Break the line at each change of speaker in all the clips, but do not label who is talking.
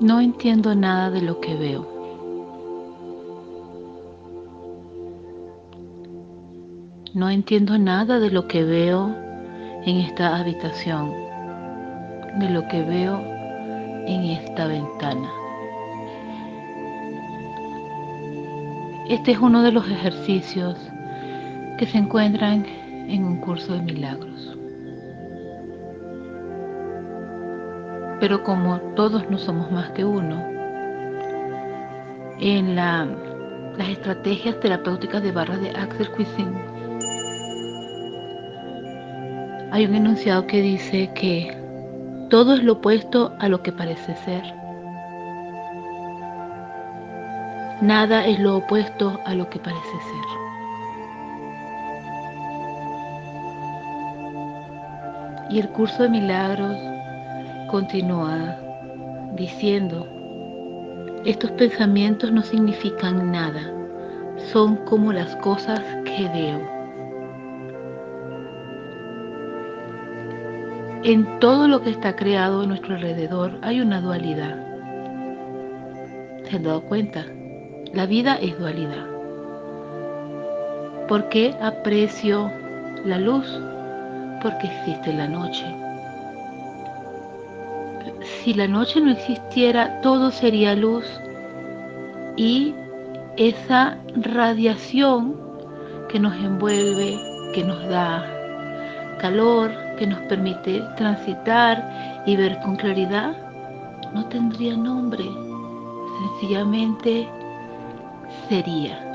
No entiendo nada de lo que veo. No entiendo nada de lo que veo en esta habitación, de lo que veo en esta ventana. Este es uno de los ejercicios que se encuentran en un curso de milagros. Pero como todos no somos más que uno, en las estrategias terapéuticas de barra de Axel Cuisin hay un enunciado que dice que todo es lo opuesto a lo que parece ser. Nada es lo opuesto a lo que parece ser. Y el curso de milagros continúa diciendo, estos pensamientos no significan nada, son como las cosas que veo. En todo lo que está creado a nuestro alrededor hay una dualidad. ¿Se han dado cuenta? La vida es dualidad. ¿Por qué aprecio la luz? Porque existe la noche si la noche no existiera, todo sería luz. Y esa radiación que nos envuelve, que nos da calor, que nos permite transitar y ver con claridad, no tendría nombre, sencillamente sería.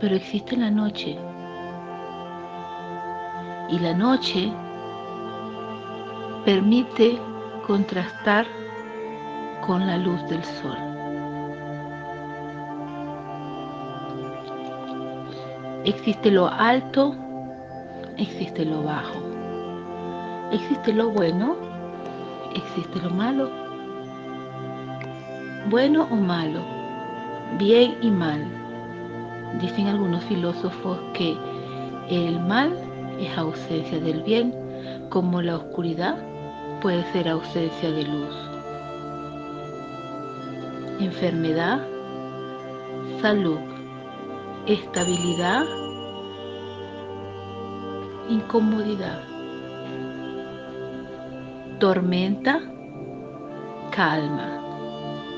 Pero existe la noche. Y la noche permite contrastar con la luz del sol. Existe lo alto, existe lo bajo. Existe lo bueno, existe lo malo. Bueno o malo, bien y mal. Dicen algunos filósofos que el mal es ausencia del bien, como la oscuridad puede ser ausencia de luz. Enfermedad, salud, estabilidad, incomodidad. Tormenta, calma.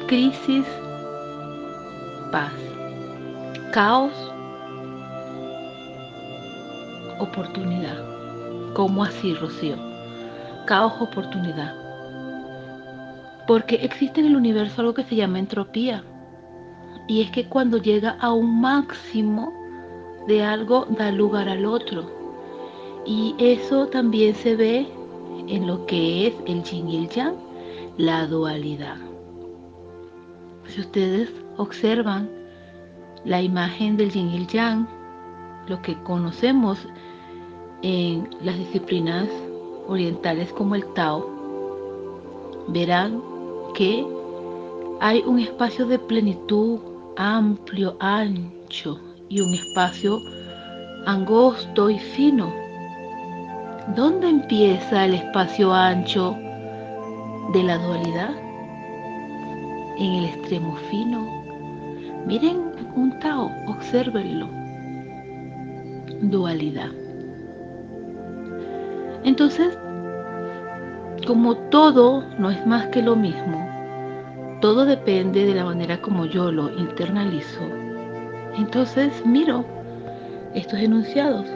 Crisis, paz. Caos, oportunidad. ¿Cómo así, Rocío? Caos oportunidad. Porque existe en el universo algo que se llama entropía. Y es que cuando llega a un máximo de algo da lugar al otro. Y eso también se ve en lo que es el yin y el yang, la dualidad. Si ustedes observan la imagen del yin y el yang, lo que conocemos en las disciplinas orientales como el Tao, verán que hay un espacio de plenitud amplio, ancho y un espacio angosto y fino. ¿Dónde empieza el espacio ancho de la dualidad? En el extremo fino. Miren un Tao, observenlo. Dualidad. Entonces, como todo no es más que lo mismo, todo depende de la manera como yo lo internalizo. Entonces miro estos enunciados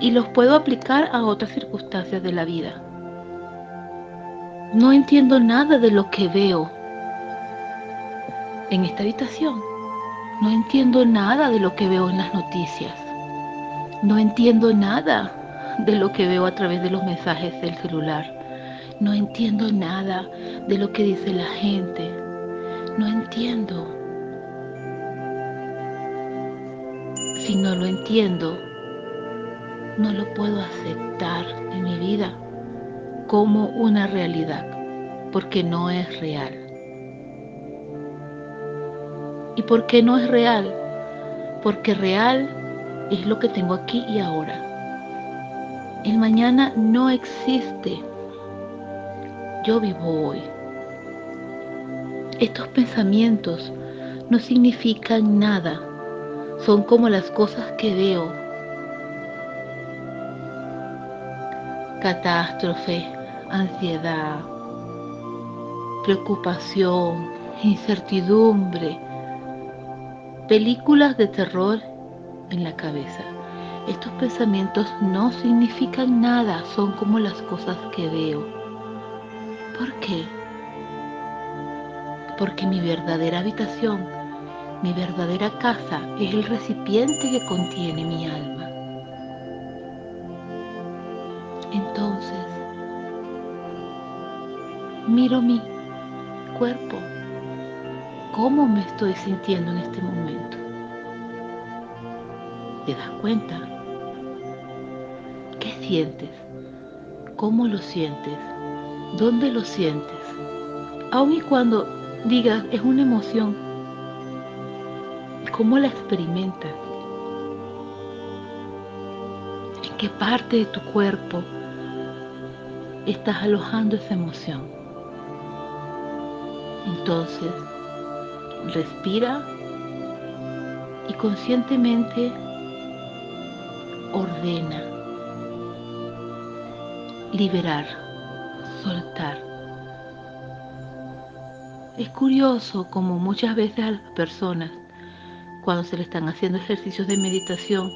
y los puedo aplicar a otras circunstancias de la vida. No entiendo nada de lo que veo en esta habitación. No entiendo nada de lo que veo en las noticias. No entiendo nada de lo que veo a través de los mensajes del celular. No entiendo nada de lo que dice la gente. No entiendo. Si no lo entiendo, no lo puedo aceptar en mi vida como una realidad, porque no es real. ¿Y por qué no es real? Porque real es lo que tengo aquí y ahora. El mañana no existe. yo vivo hoy. Estos pensamientos no significan nada, son como las cosas que veo. Catástrofe, ansiedad, preocupación, incertidumbre, películas de terror en la cabeza. Estos pensamientos no significan nada, son como las cosas que veo. ¿Por qué? Porque mi verdadera habitación, mi verdadera casa es el recipiente que contiene mi alma. Entonces, miro mi cuerpo, cómo me estoy sintiendo en este momento. ¿Te das cuenta? ¿Cómo lo sientes? ¿Dónde lo sientes? Aun y cuando digas es una emoción, ¿cómo la experimentas? ¿En qué parte de tu cuerpo estás alojando esa emoción? Entonces, respira y conscientemente ordena, liberar, soltar. Es curioso como muchas veces a las personas, cuando se le están haciendo ejercicios de meditación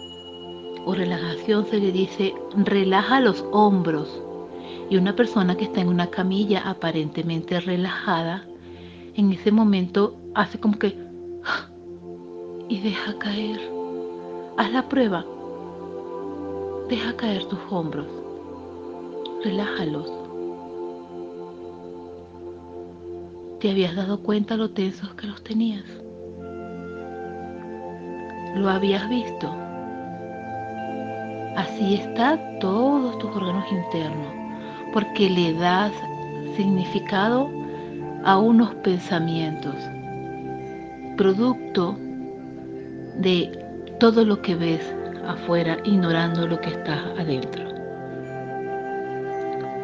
o relajación, se le dice relaja los hombros. Y una persona que está en una camilla aparentemente relajada, en ese momento hace como que y deja caer. Haz la prueba. Deja caer tus hombros. Relájalos. ¿Te habías dado cuenta lo tensos que los tenías? ¿Lo habías visto? Así está todos tus órganos internos, porque le das significado a unos pensamientos, producto de todo lo que ves afuera, ignorando lo que está adentro.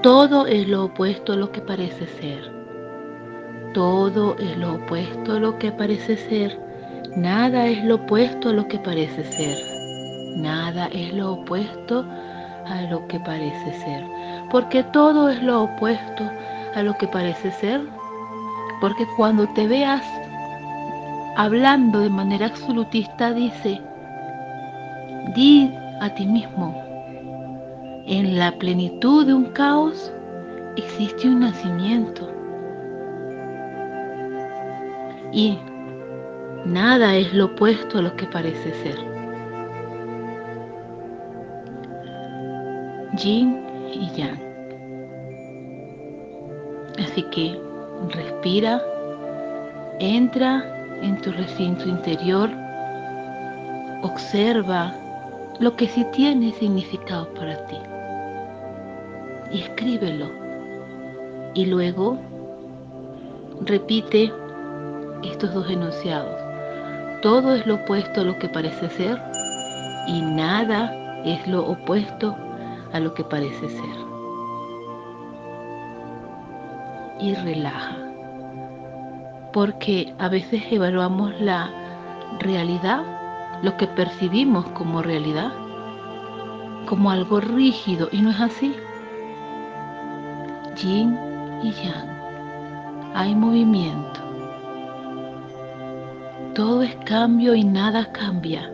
Todo es lo opuesto a lo que parece ser. Todo es lo opuesto a lo que parece ser. Nada es lo opuesto a lo que parece ser. Nada es lo opuesto a lo que parece ser. Porque todo es lo opuesto a lo que parece ser. Porque cuando te veas hablando de manera absolutista, dice, di a ti mismo, en la plenitud de un caos existe un nacimiento. Y nada es lo opuesto a lo que parece ser. Yin y Yang. Así que respira, entra en tu recinto interior, observa lo que sí tiene significado para ti escríbelo. Y luego repite estos dos enunciados. Todo es lo opuesto a lo que parece ser y nada es lo opuesto a lo que parece ser. Y relaja. Porque a veces evaluamos la realidad, lo que percibimos como realidad, como algo rígido y no es así. Yin y Yang. Hay movimiento. Todo es cambio y nada cambia.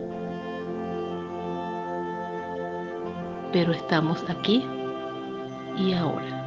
Pero estamos aquí y ahora.